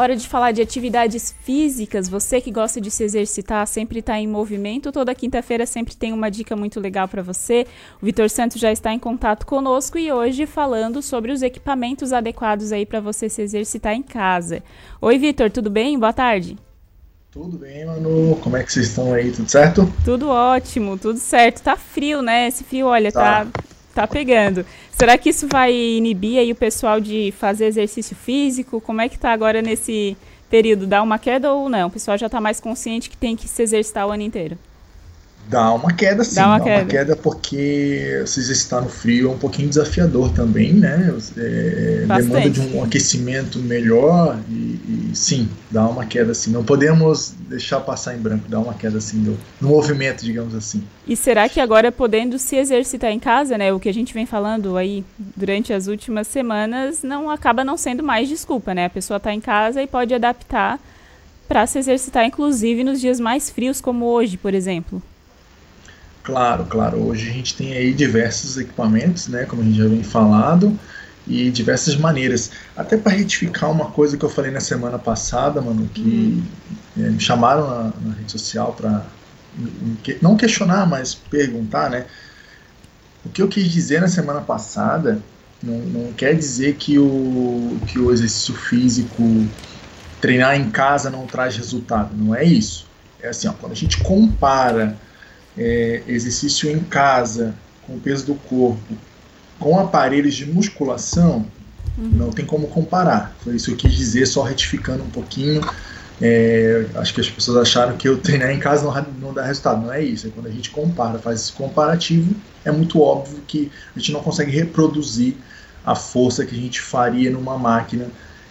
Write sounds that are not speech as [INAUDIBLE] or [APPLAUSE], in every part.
Hora de falar de atividades físicas. Você que gosta de se exercitar, sempre está em movimento. Toda quinta-feira sempre tem uma dica muito legal para você. O Vitor Santos já está em contato conosco e hoje falando sobre os equipamentos adequados aí para você se exercitar em casa. Oi, Vitor, tudo bem? Boa tarde. Tudo bem, Manu? Como é que vocês estão aí? Tudo certo? Tudo ótimo, tudo certo. Tá frio, né? Esse frio, olha, tá, tá, tá pegando. Será que isso vai inibir aí o pessoal de fazer exercício físico? Como é que tá agora nesse período? Dá uma queda ou não? O pessoal já está mais consciente que tem que se exercitar o ano inteiro? Dá uma queda sim, dá uma, dá queda. uma queda porque se exercitar no frio é um pouquinho desafiador também, né? É, demanda de um aquecimento melhor e, e, sim, dá uma queda assim. Não podemos deixar passar em branco, dá uma queda assim no, no movimento, digamos assim. E será que agora podendo se exercitar em casa, né? O que a gente vem falando aí durante as últimas semanas, não acaba não sendo mais desculpa, né? A pessoa está em casa e pode adaptar para se exercitar, inclusive nos dias mais frios, como hoje, por exemplo. Claro, claro. Hoje a gente tem aí diversos equipamentos, né, como a gente já vem falado, e diversas maneiras. Até para retificar uma coisa que eu falei na semana passada, mano, que uhum. é, me chamaram na, na rede social para não questionar, mas perguntar, né? O que eu quis dizer na semana passada não, não quer dizer que o, que o exercício físico, treinar em casa não traz resultado. Não é isso. É assim, ó, quando a gente compara é, exercício em casa, com o peso do corpo, com aparelhos de musculação, uhum. não tem como comparar. Foi isso que eu quis dizer, só retificando um pouquinho. É, acho que as pessoas acharam que eu treinar [LAUGHS] em casa não, não dá resultado. Não é isso. É quando a gente compara, faz esse comparativo, é muito óbvio que a gente não consegue reproduzir a força que a gente faria numa máquina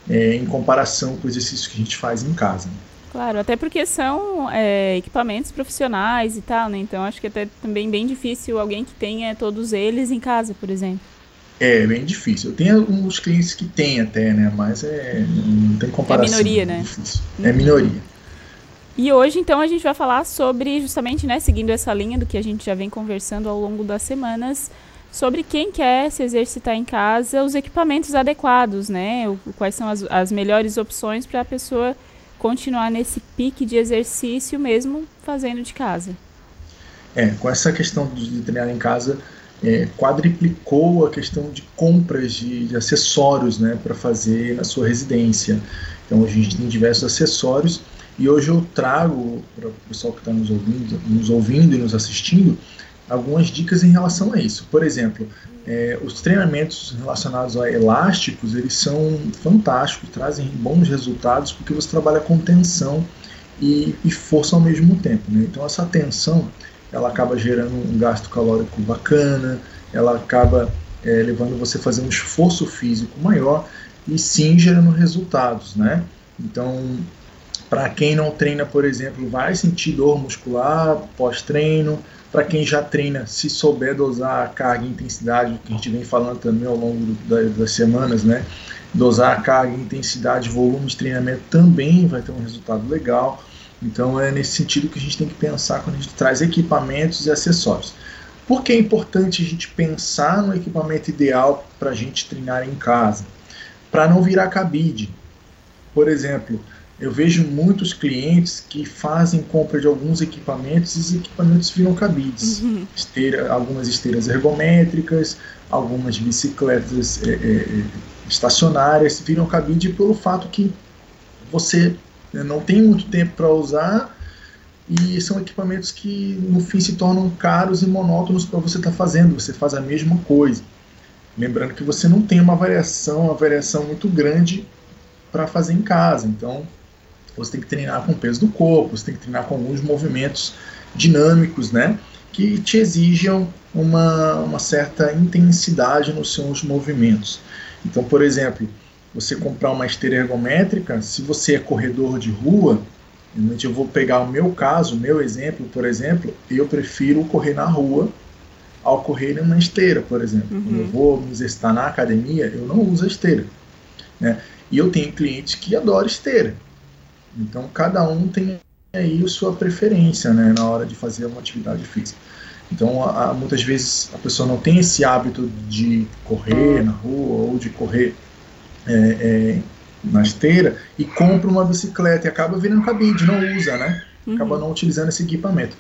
é, em comparação com o exercício que a gente faz em casa. Claro, até porque são é, equipamentos profissionais e tal, né? Então acho que até também bem difícil alguém que tenha todos eles em casa, por exemplo. É, bem difícil. Eu tenho uns clientes que têm até, né? Mas é, não tem comparação. É minoria, né? É, é minoria. E hoje, então, a gente vai falar sobre, justamente, né, seguindo essa linha do que a gente já vem conversando ao longo das semanas, sobre quem quer se exercitar em casa, os equipamentos adequados, né? O, quais são as, as melhores opções para a pessoa continuar nesse pique de exercício mesmo fazendo de casa. É, com essa questão de treinar em casa, é, quadriplicou a questão de compras de, de acessórios né, para fazer na sua residência. Então a gente tem diversos acessórios e hoje eu trago para o pessoal que está nos ouvindo, nos ouvindo e nos assistindo algumas dicas em relação a isso. Por exemplo, é, os treinamentos relacionados a elásticos, eles são fantásticos, trazem bons resultados porque você trabalha com tensão e, e força ao mesmo tempo. Né? Então essa tensão, ela acaba gerando um gasto calórico bacana, ela acaba é, levando você a fazer um esforço físico maior e sim gerando resultados, né? Então, para quem não treina, por exemplo, vai sentir dor muscular pós-treino, para quem já treina, se souber dosar a carga e intensidade, que a gente vem falando também ao longo das semanas, né? Dosar a carga, intensidade, volume de treinamento também vai ter um resultado legal. Então é nesse sentido que a gente tem que pensar quando a gente traz equipamentos e acessórios. Por que é importante a gente pensar no equipamento ideal para a gente treinar em casa? Para não virar cabide. Por exemplo, eu vejo muitos clientes que fazem compra de alguns equipamentos e os equipamentos viram cabides. Uhum. Esteira, algumas esteiras ergométricas, algumas bicicletas é, é, estacionárias viram cabide pelo fato que você né, não tem muito tempo para usar e são equipamentos que no fim se tornam caros e monótonos para você estar tá fazendo. Você faz a mesma coisa. Lembrando que você não tem uma variação, uma variação muito grande para fazer em casa. Então, você tem que treinar com o peso do corpo, você tem que treinar com alguns movimentos dinâmicos, né? Que te exijam uma, uma certa intensidade nos seus movimentos. Então, por exemplo, você comprar uma esteira ergométrica, se você é corredor de rua, eu vou pegar o meu caso, o meu exemplo, por exemplo, eu prefiro correr na rua ao correr numa esteira, por exemplo. Uhum. Quando eu vou me exercitar na academia, eu não uso a esteira. Né? E eu tenho clientes que adoram esteira. Então cada um tem aí a sua preferência né, na hora de fazer uma atividade física. Então a, muitas vezes a pessoa não tem esse hábito de correr na rua ou de correr é, é, na esteira e compra uma bicicleta e acaba virando cabide, não usa, né? Acaba uhum. não utilizando esse equipamento.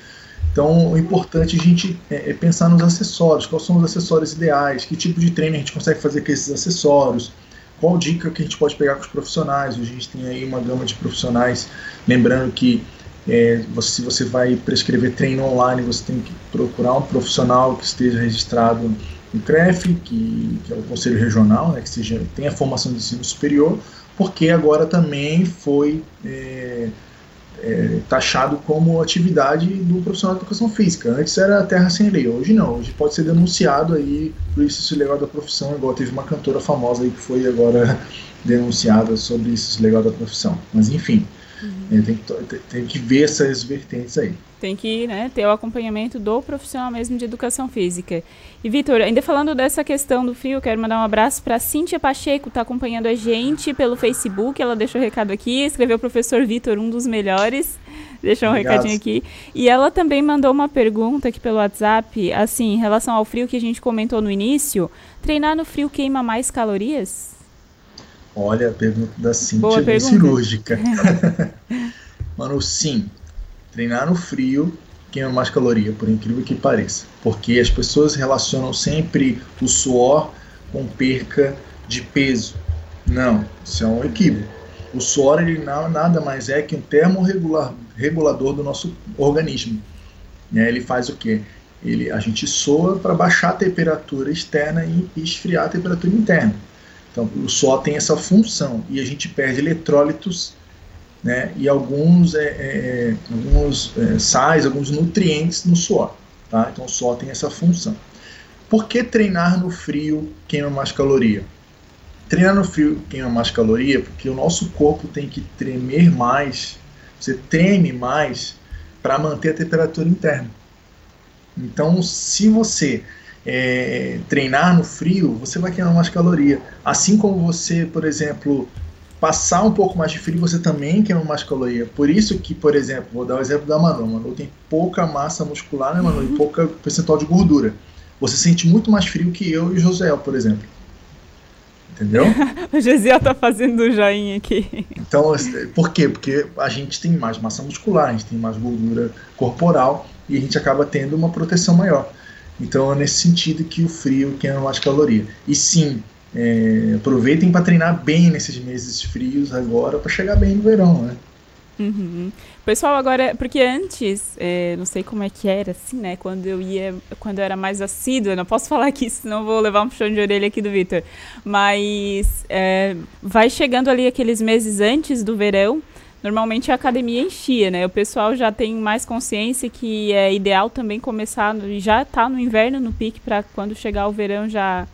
Então, o importante é a gente é, é, pensar nos acessórios, quais são os acessórios ideais, que tipo de treino a gente consegue fazer com esses acessórios, qual dica que a gente pode pegar com os profissionais. A gente tem aí uma gama de profissionais, lembrando que é, você, se você vai prescrever treino online, você tem que procurar um profissional que esteja registrado no CREF, que, que é o Conselho Regional, né, que seja, tenha formação de ensino superior, porque agora também foi é, é, taxado como atividade do profissional de educação física. Antes era terra sem lei, hoje não. Hoje pode ser denunciado aí por isso legal da profissão, igual teve uma cantora famosa aí que foi agora [LAUGHS] denunciada sobre isso legal da profissão. Mas enfim, uhum. é, tem, que, tem que ver essas vertentes aí. Tem que né, ter o acompanhamento do profissional mesmo de educação física. E, Vitor, ainda falando dessa questão do frio, quero mandar um abraço para Cíntia Pacheco, está acompanhando a gente pelo Facebook. Ela deixou o recado aqui, escreveu o professor Vitor, um dos melhores. Deixou um Obrigado. recadinho aqui. E ela também mandou uma pergunta aqui pelo WhatsApp, assim, em relação ao frio que a gente comentou no início. Treinar no frio queima mais calorias? Olha, a pergunta da Cíntia Boa é cirúrgica. [LAUGHS] Mano, sim, treinar no frio queima mais caloria, por incrível que pareça. Porque as pessoas relacionam sempre o suor com perca de peso. Não, isso é um equívoco. O suor ele nada mais é que um termorregulador do nosso organismo. Né? Ele faz o quê? Ele, a gente soa para baixar a temperatura externa e esfriar a temperatura interna. Então, o suor tem essa função e a gente perde eletrólitos né, e alguns, é, é, alguns é, sais, alguns nutrientes no suor. Tá? Então o suor tem essa função. Por que treinar no frio queima mais caloria? Treinar no frio queima mais caloria porque o nosso corpo tem que tremer mais, você treme mais para manter a temperatura interna. Então, se você é, treinar no frio, você vai queimar mais caloria. Assim como você, por exemplo, passar um pouco mais de frio, você também queima mais caloria. Por isso que, por exemplo, vou dar o exemplo da Manu. A Manu tem pouca massa muscular, né, Manu? Uhum. E pouca percentual de gordura. Você sente muito mais frio que eu e o José, por exemplo. Entendeu? [LAUGHS] o Josiel tá fazendo um joinha aqui. Então, por quê? Porque a gente tem mais massa muscular, a gente tem mais gordura corporal e a gente acaba tendo uma proteção maior. Então, é nesse sentido que o frio queima mais caloria. E sim, é, aproveitem para treinar bem nesses meses frios agora para chegar bem no verão, né? Uhum. Pessoal, agora, porque antes, é, não sei como é que era, assim, né? Quando eu ia, quando eu era mais assídua, não posso [LAUGHS] falar aqui, senão vou levar um puxão de orelha aqui do Vitor. Mas é, vai chegando ali aqueles meses antes do verão, normalmente a academia enchia, né? O pessoal já tem mais consciência que é ideal também começar, já tá no inverno no pique para quando chegar o verão já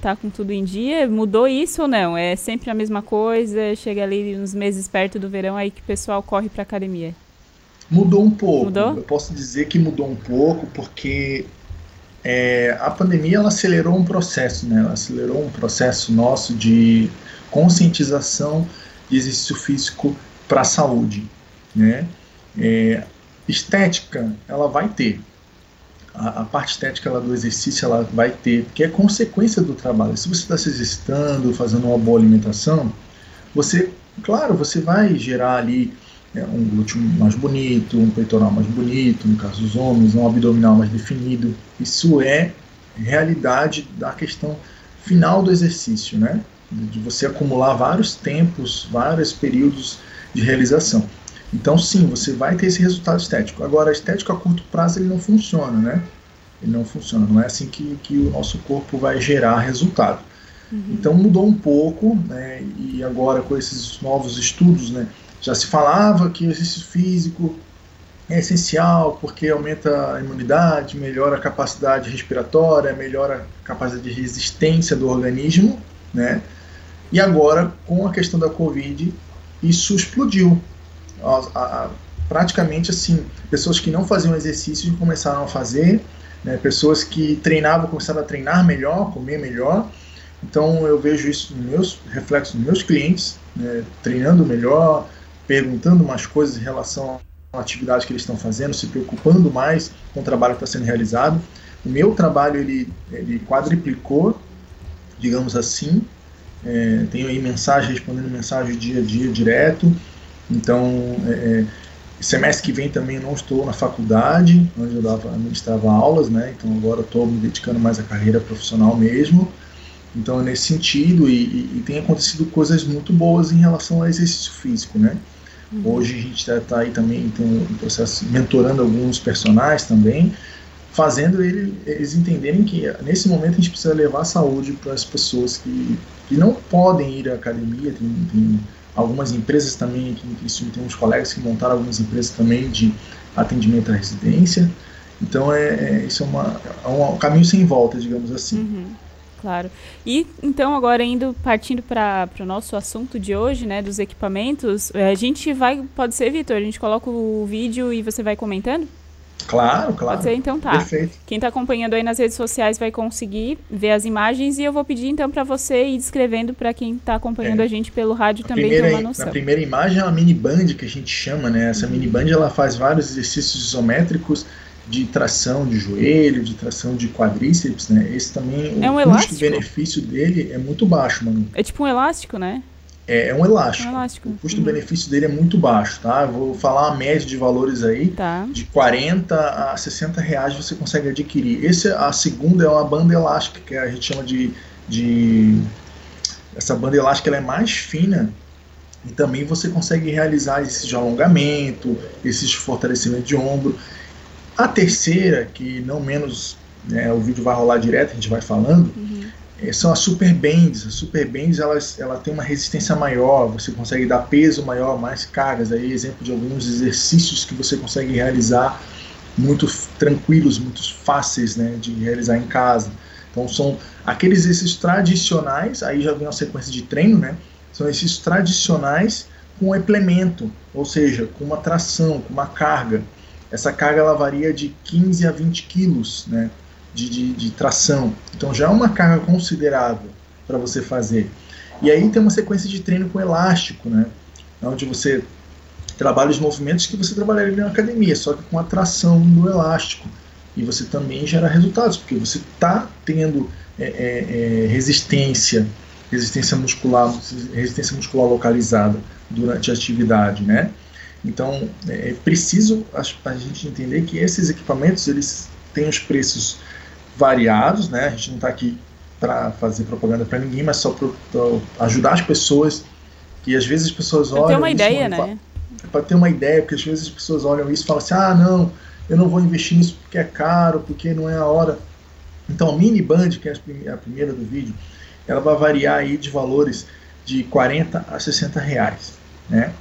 tá com tudo em dia? Mudou isso ou não? É sempre a mesma coisa? Chega ali uns meses perto do verão aí que o pessoal corre para academia? Mudou um pouco. Mudou? Eu posso dizer que mudou um pouco porque é, a pandemia ela acelerou um processo, né? Ela acelerou um processo nosso de conscientização de exercício físico para a saúde, né? É, estética ela vai ter, a, a, parte estética ela, do exercício ela vai ter, porque é consequência do trabalho. Se você está se exercitando, fazendo uma boa alimentação, você, claro, você vai gerar ali é, um glúteo mais bonito, um peitoral mais bonito, no caso dos homens, um abdominal mais definido. Isso é realidade da questão final do exercício, né? De você acumular vários tempos, vários períodos de realização. Então, sim, você vai ter esse resultado estético. Agora, a estética a curto prazo ele não funciona, né? Ele não funciona. Não é assim que, que o nosso corpo vai gerar resultado. Uhum. Então, mudou um pouco, né? E agora, com esses novos estudos, né? Já se falava que o exercício físico é essencial porque aumenta a imunidade, melhora a capacidade respiratória, melhora a capacidade de resistência do organismo, né? E agora, com a questão da Covid, isso explodiu a, a, praticamente assim, pessoas que não faziam exercício começaram a fazer, né, pessoas que treinavam começaram a treinar melhor, comer melhor. Então eu vejo isso nos meus reflexos nos meus clientes, né, treinando melhor, perguntando mais coisas em relação à atividade que eles estão fazendo, se preocupando mais com o trabalho que está sendo realizado. O meu trabalho ele, ele quadriplicou, digamos assim, é, tenho aí mensagem, respondendo mensagem dia a dia direto. Então, é, é, semestre que vem também não estou na faculdade, onde eu dava, administrava aulas, né? Então agora estou me dedicando mais à carreira profissional mesmo. Então, é nesse sentido, e, e, e, tem acontecido coisas muito boas em relação ao exercício físico, né? Uhum. Hoje a gente está tá aí também, tem um processo mentorando alguns personagens também, fazendo ele, eles entenderem que nesse momento a gente precisa levar saúde para as pessoas que, que não podem ir à academia. Tem, tem algumas empresas também, que, isso, tem uns colegas que montaram algumas empresas também de atendimento à residência. Então é, é isso é, uma, é um caminho sem volta, digamos assim. Uhum. Claro. E então agora indo partindo para o nosso assunto de hoje, né, dos equipamentos, é, a gente vai, pode ser, Vitor, a gente coloca o vídeo e você vai comentando? Claro, claro. Pode ser, então tá. Perfeito. Quem está acompanhando aí nas redes sociais vai conseguir ver as imagens e eu vou pedir então para você ir descrevendo para quem está acompanhando é. a gente pelo rádio a também primeira, ter uma noção. A primeira imagem é uma mini band que a gente chama, né? Essa mini band ela faz vários exercícios isométricos de tração de joelho, de tração de quadríceps, né? Esse também, é um o custo-benefício dele é muito baixo, mano. É tipo um elástico, né? É, é um elástico. Um elástico. O custo-benefício uhum. dele é muito baixo, tá? Eu vou falar uma média de valores aí. Tá. De 40 a 60 reais você consegue adquirir. Esse, a segunda é uma banda elástica, que a gente chama de. de essa banda elástica ela é mais fina e também você consegue realizar esses de alongamento, esses fortalecimento de ombro. A terceira, que não menos, né, o vídeo vai rolar direto, a gente vai falando, uhum. É, são as super bands. As super bands elas, ela tem uma resistência maior, você consegue dar peso maior, mais cargas. Aí exemplo de alguns exercícios que você consegue realizar muito tranquilos, muito fáceis né, de realizar em casa. Então são aqueles exercícios tradicionais, aí já vem uma sequência de treino, né? São exercícios tradicionais com implemento, ou seja, com uma tração, com uma carga. Essa carga ela varia de 15 a 20 quilos né, de, de, de tração. Então já é uma carga considerável para você fazer. E aí tem uma sequência de treino com elástico, né, onde você trabalha os movimentos que você trabalharia na academia, só que com a tração do elástico. E você também gera resultados, porque você está tendo é, é, é, resistência, resistência muscular, resistência muscular localizada durante a atividade, né? Então, é, é preciso a, a, gente entender que esses equipamentos eles têm os preços variados, né? A gente não está aqui para fazer propaganda para ninguém, mas só para ajudar as pessoas. Que às vezes as pessoas olham. Para ter uma ideia, né? Para ter uma ideia, porque às vezes as pessoas olham isso e falam assim: ah, não, eu não vou investir nisso porque é caro, porque não é a hora. Então, a mini band, que é a primeira do vídeo, ela vai variar aí de valores de 40 a 60 reais, né?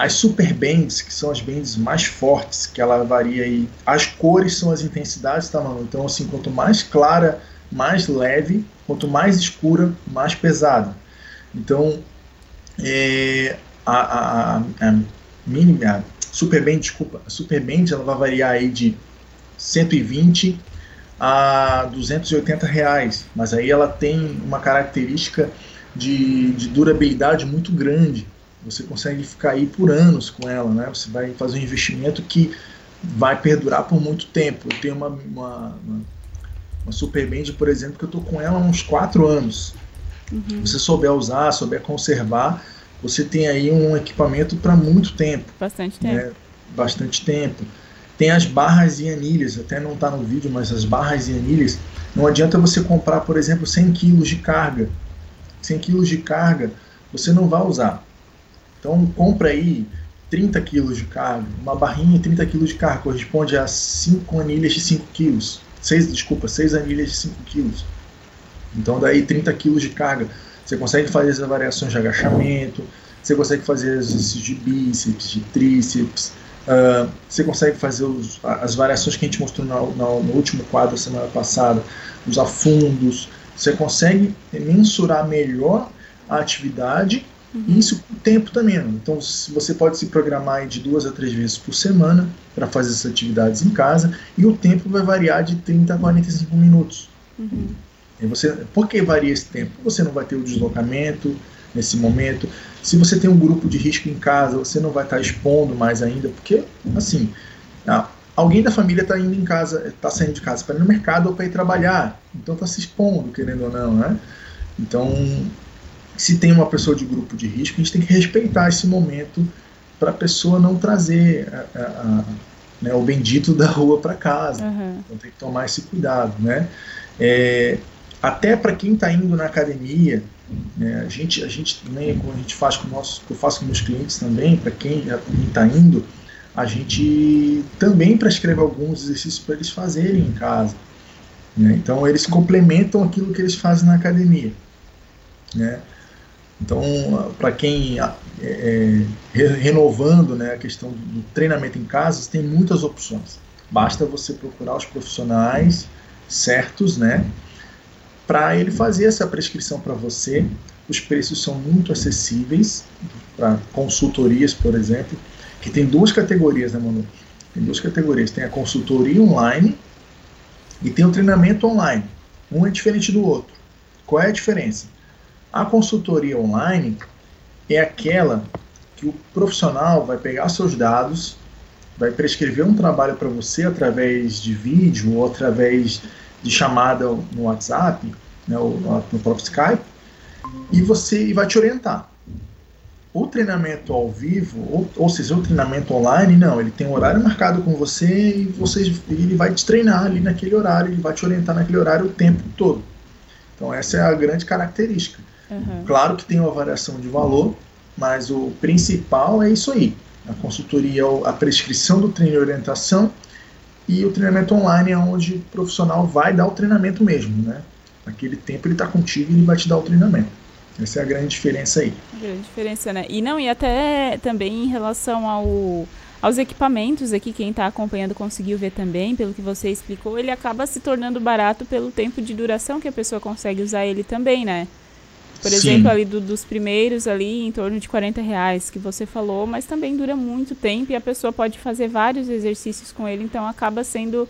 As super bands, que são as bands mais fortes, que ela varia aí. As cores são as intensidades, tá, mano? Então, assim, quanto mais clara, mais leve, quanto mais escura, mais pesada. Então, é, a, a, a, a, mini, a super band, desculpa, a super band ela vai variar aí de 120 a 280 reais, mas aí ela tem uma característica de, de durabilidade muito grande. Você consegue ficar aí por anos com ela, né? Você vai fazer um investimento que vai perdurar por muito tempo. Eu tenho uma, uma, uma, uma Super Band, por exemplo, que eu estou com ela há uns 4 anos. Uhum. Você souber usar, souber conservar, você tem aí um equipamento para muito tempo. Bastante tempo. Né? Bastante tempo. Tem as barras e anilhas, até não está no vídeo, mas as barras e anilhas, não adianta você comprar, por exemplo, 100 kg de carga. 100 kg de carga você não vai usar. Então compra aí 30 quilos de carga, uma barrinha de 30 quilos de carga corresponde a 5 anilhas de 5 quilos. 6, desculpa, 6 anilhas de 5 quilos. Então daí 30 quilos de carga. Você consegue fazer as variações de agachamento, você consegue fazer exercícios de bíceps, de tríceps, uh, você consegue fazer os, as variações que a gente mostrou no, no, no último quadro semana passada, os afundos. Você consegue mensurar melhor a atividade Uhum. Isso com o tempo também. Então você pode se programar de duas a três vezes por semana para fazer essas atividades em casa e o tempo vai variar de 30 a 45 minutos. Uhum. E você, por que varia esse tempo? Você não vai ter o deslocamento nesse momento. Se você tem um grupo de risco em casa, você não vai estar expondo mais ainda, porque assim, alguém da família está indo em casa, está saindo de casa para ir no mercado ou para ir trabalhar, então está se expondo, querendo ou não, né? Então se tem uma pessoa de grupo de risco, a gente tem que respeitar esse momento para a pessoa não trazer a, a, a, né, o bendito da rua para casa. Uhum. Então tem que tomar esse cuidado, né? É, até para quem está indo na academia, né, a gente, a gente também, como a gente faz com nossos, eu faço com meus clientes também, para quem está indo, a gente também prescreve alguns exercícios para eles fazerem em casa. Né? Então eles complementam aquilo que eles fazem na academia. Né? Então, para quem é, é renovando né, a questão do treinamento em casa, tem muitas opções. Basta você procurar os profissionais certos, né, para ele fazer essa prescrição para você. Os preços são muito acessíveis para consultorias, por exemplo, que tem duas categorias, né, Manu? Tem duas categorias. Tem a consultoria online e tem o treinamento online. Um é diferente do outro. Qual é a diferença? A consultoria online é aquela que o profissional vai pegar seus dados, vai prescrever um trabalho para você através de vídeo ou através de chamada no WhatsApp, né, ou no próprio Skype, e você e vai te orientar. O treinamento ao vivo, ou, ou seja, o treinamento online, não, ele tem um horário marcado com você e você, ele vai te treinar ali naquele horário, ele vai te orientar naquele horário o tempo todo. Então essa é a grande característica. Uhum. Claro que tem uma variação de valor, mas o principal é isso aí. A consultoria, a prescrição do treino e orientação e o treinamento online é onde o profissional vai dar o treinamento mesmo, né? Aquele tempo ele está contigo e ele vai te dar o treinamento. Essa é a grande diferença aí. Grande diferença, né? E não, e até também em relação ao, aos equipamentos aqui, quem está acompanhando conseguiu ver também, pelo que você explicou, ele acaba se tornando barato pelo tempo de duração que a pessoa consegue usar ele também, né? Por Sim. exemplo, ali do, dos primeiros ali em torno de 40 reais que você falou, mas também dura muito tempo e a pessoa pode fazer vários exercícios com ele, então acaba sendo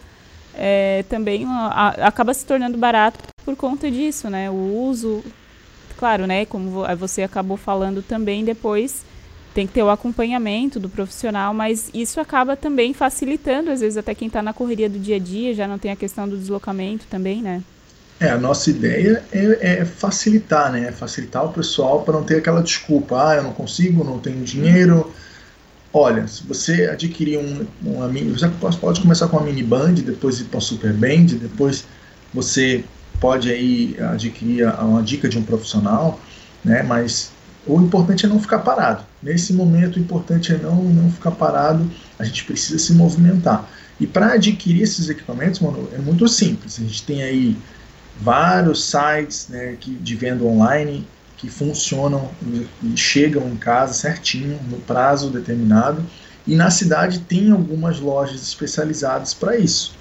é, também uma, a, acaba se tornando barato por conta disso, né? O uso, claro, né? Como você acabou falando também depois, tem que ter o acompanhamento do profissional, mas isso acaba também facilitando, às vezes até quem está na correria do dia a dia, já não tem a questão do deslocamento também, né? É, a nossa ideia é, é facilitar, né? Facilitar o pessoal para não ter aquela desculpa, ah, eu não consigo, não tenho dinheiro. Olha, se você adquirir um, uma mini, você pode começar com uma mini band, depois ir para um super band, depois você pode aí adquirir uma dica de um profissional, né? Mas o importante é não ficar parado. Nesse momento, o importante é não, não ficar parado. A gente precisa se movimentar. E para adquirir esses equipamentos, mano, é muito simples. A gente tem aí vários sites né, que, de venda online que funcionam e chegam em casa certinho, no prazo determinado. E na cidade tem algumas lojas especializadas para isso.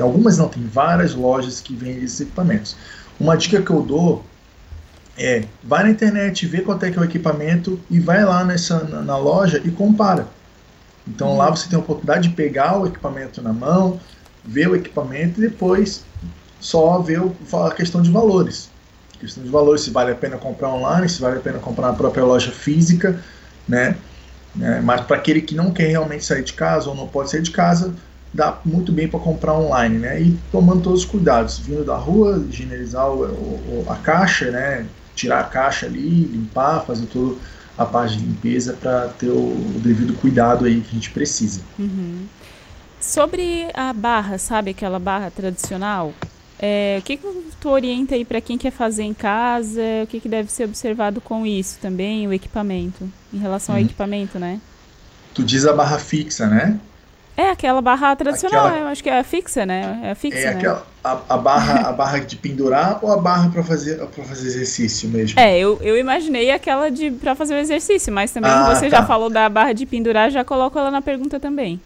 Algumas não, tem várias lojas que vendem esses equipamentos. Uma dica que eu dou é, vai na internet, vê quanto é que é o equipamento e vai lá nessa, na, na loja e compara. Então lá uhum. você tem a oportunidade de pegar o equipamento na mão, ver o equipamento e depois só ver a questão de valores. A questão de valores, se vale a pena comprar online, se vale a pena comprar na própria loja física, né? É, mas para aquele que não quer realmente sair de casa ou não pode sair de casa, dá muito bem para comprar online, né? E tomando todos os cuidados, vindo da rua, higienizar o, a caixa, né? Tirar a caixa ali, limpar, fazer toda a parte de limpeza para ter o, o, devido cuidado aí que a gente precisa. Uhum. Sobre a barra, sabe aquela barra tradicional? É, o que, que tu orienta aí para quem quer fazer em casa? O que, que deve ser observado com isso também, o equipamento? Em relação ao uhum. equipamento, né? Tu diz a barra fixa, né? É, aquela barra tradicional, aquela... eu acho que é a fixa, né? É a fixa, é né? aquela, a, a, barra, a barra de pendurar ou a barra para fazer, pra fazer exercício mesmo? É, eu, eu imaginei aquela de para fazer o exercício, mas também ah, você tá. já falou da barra de pendurar, já coloco ela na pergunta também.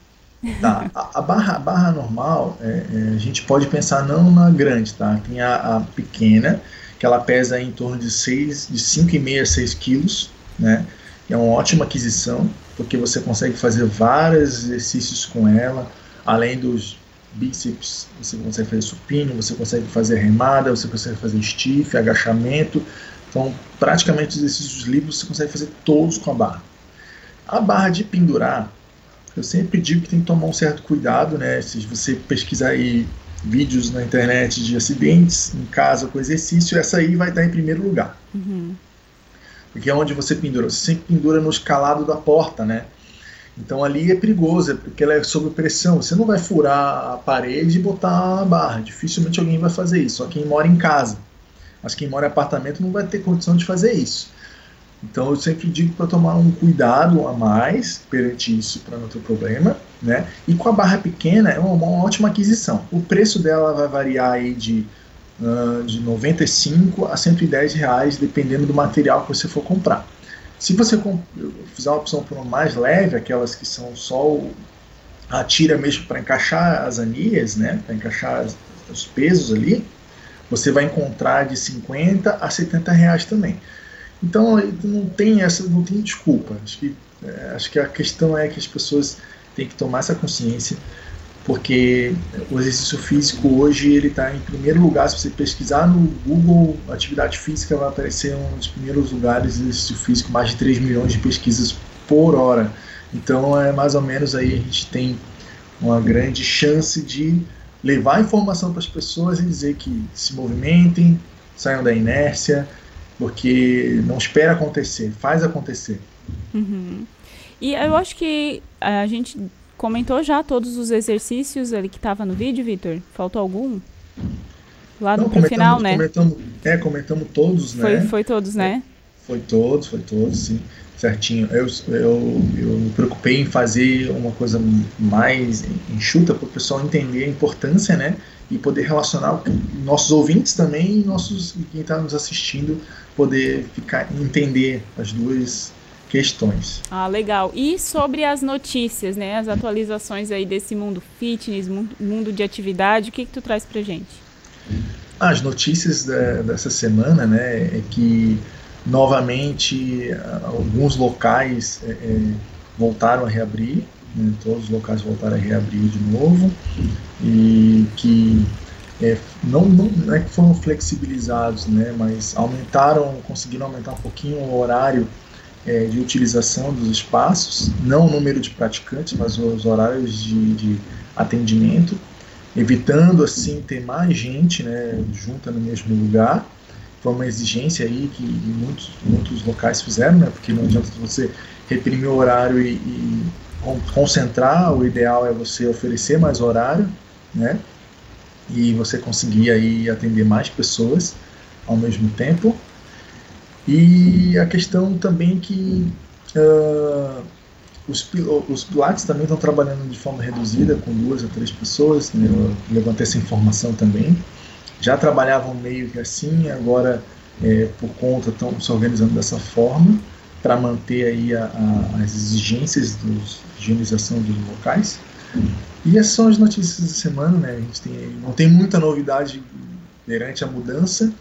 Tá. A, a, barra, a barra normal, é, é, a gente pode pensar não na grande, tá? Tem a, a pequena, que ela pesa em torno de, 6, de 5,5 a 6 quilos, né? É uma ótima aquisição, porque você consegue fazer vários exercícios com ela, além dos bíceps, você consegue fazer supino, você consegue fazer remada, você consegue fazer stiff, agachamento. Então, praticamente os exercícios livres você consegue fazer todos com a barra. A barra de pendurar, eu sempre digo que tem que tomar um certo cuidado, né? Se você pesquisar aí vídeos na internet de acidentes em casa com exercício, essa aí vai estar em primeiro lugar. Uhum. porque é onde você pendura. Você sempre pendura no escalado da porta, né? Então ali é perigoso, é porque ela é sob pressão. Você não vai furar a parede e botar a barra. Dificilmente alguém vai fazer isso, só quem mora em casa. Mas quem mora em apartamento não vai ter condição de fazer isso. Então eu sempre digo para tomar um cuidado a mais perante isso para não ter problema, né? E com a barra pequena é uma, uma ótima aquisição. O preço dela vai variar aí de uh, de 95 a 110 reais dependendo do material que você for comprar. Se você fizer uma opção por uma mais leve, aquelas que são só a tira mesmo para encaixar as anilhas, né? Para encaixar os pesos ali, você vai encontrar de 50 a 70 reais também. Então não tem essa, não tem desculpa. Acho que, é, acho que a questão é que as pessoas têm que tomar essa consciência, porque o exercício físico hoje ele está em primeiro lugar. Se você pesquisar no Google atividade física, vai aparecer um dos primeiros lugares de exercício físico, mais de 3 milhões de pesquisas por hora. Então é mais ou menos aí a gente tem uma grande chance de levar informação para as pessoas e dizer que se movimentem, saiam da inércia, porque não espera acontecer, faz acontecer. Uhum. E eu acho que a gente comentou já todos os exercícios ali que estava no vídeo, Vitor. Faltou algum? Lá no final, né? Comentamos, é, comentamos todos, né? Foi, foi todos, né? Foi todos, foi todos, sim. Certinho. Eu, eu, eu me preocupei em fazer uma coisa mais enxuta para o pessoal entender a importância, né? E poder relacionar nossos ouvintes também e nossos, quem está nos assistindo poder ficar entender as duas questões. Ah, legal. E sobre as notícias, né? As atualizações aí desse mundo fitness, mundo de atividade, o que que tu traz pra gente? As notícias da, dessa semana, né, é que novamente alguns locais é, é, voltaram a reabrir, né, todos os locais voltaram a reabrir de novo e que é, não, não, é que foram flexibilizados, né, mas aumentaram, conseguiram aumentar um pouquinho o horário é, de utilização dos espaços, não o número de praticantes, mas os horários de, de atendimento, evitando assim ter mais gente né, junta no mesmo lugar. Foi uma exigência aí que muitos, muitos locais fizeram, né, porque não adianta você reprimir o horário e, e concentrar, o ideal é você oferecer mais horário, né? e você conseguir aí atender mais pessoas ao mesmo tempo. E a questão também que uh, os, os pilates também estão trabalhando de forma reduzida, com duas a três pessoas, né? eu levantei essa informação também. Já trabalhavam meio que assim, agora é, por conta estão se organizando dessa forma para manter aí a, a, as exigências de higienização dos locais. E essas são as notícias da semana, né? A gente tem, não tem muita novidade perante a mudança,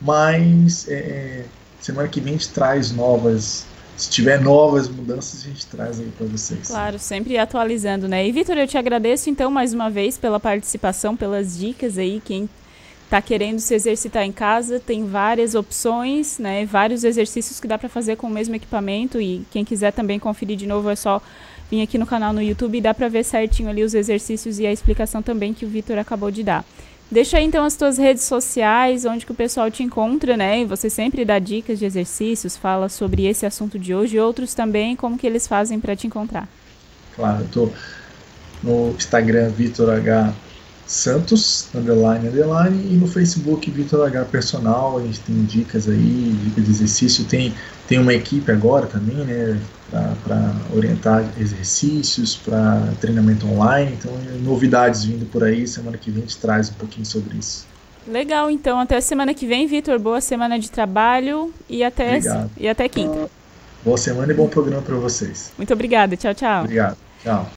mas é, é, semana que vem a gente traz novas. Se tiver novas mudanças, a gente traz aí para vocês. Claro, sempre atualizando, né? E Vitor, eu te agradeço então mais uma vez pela participação, pelas dicas aí. Quem está querendo se exercitar em casa, tem várias opções, né? Vários exercícios que dá para fazer com o mesmo equipamento. E quem quiser também conferir de novo é só Vim aqui no canal no YouTube e dá para ver certinho ali os exercícios e a explicação também que o Vitor acabou de dar. Deixa aí então as tuas redes sociais, onde que o pessoal te encontra, né? E você sempre dá dicas de exercícios, fala sobre esse assunto de hoje e outros também, como que eles fazem para te encontrar. Claro, eu tô no Instagram Vitor H Santos, underline, underline, e no Facebook Vitor H Personal, a gente tem dicas aí, dicas de exercício, tem, tem uma equipe agora também, né, para orientar exercícios, para treinamento online. Então, novidades vindo por aí. Semana que vem a gente traz um pouquinho sobre isso. Legal, então até semana que vem, Vitor. Boa semana de trabalho e até, e até quinta. Boa semana e bom programa para vocês. Muito obrigada. Tchau, tchau. Obrigado. Tchau.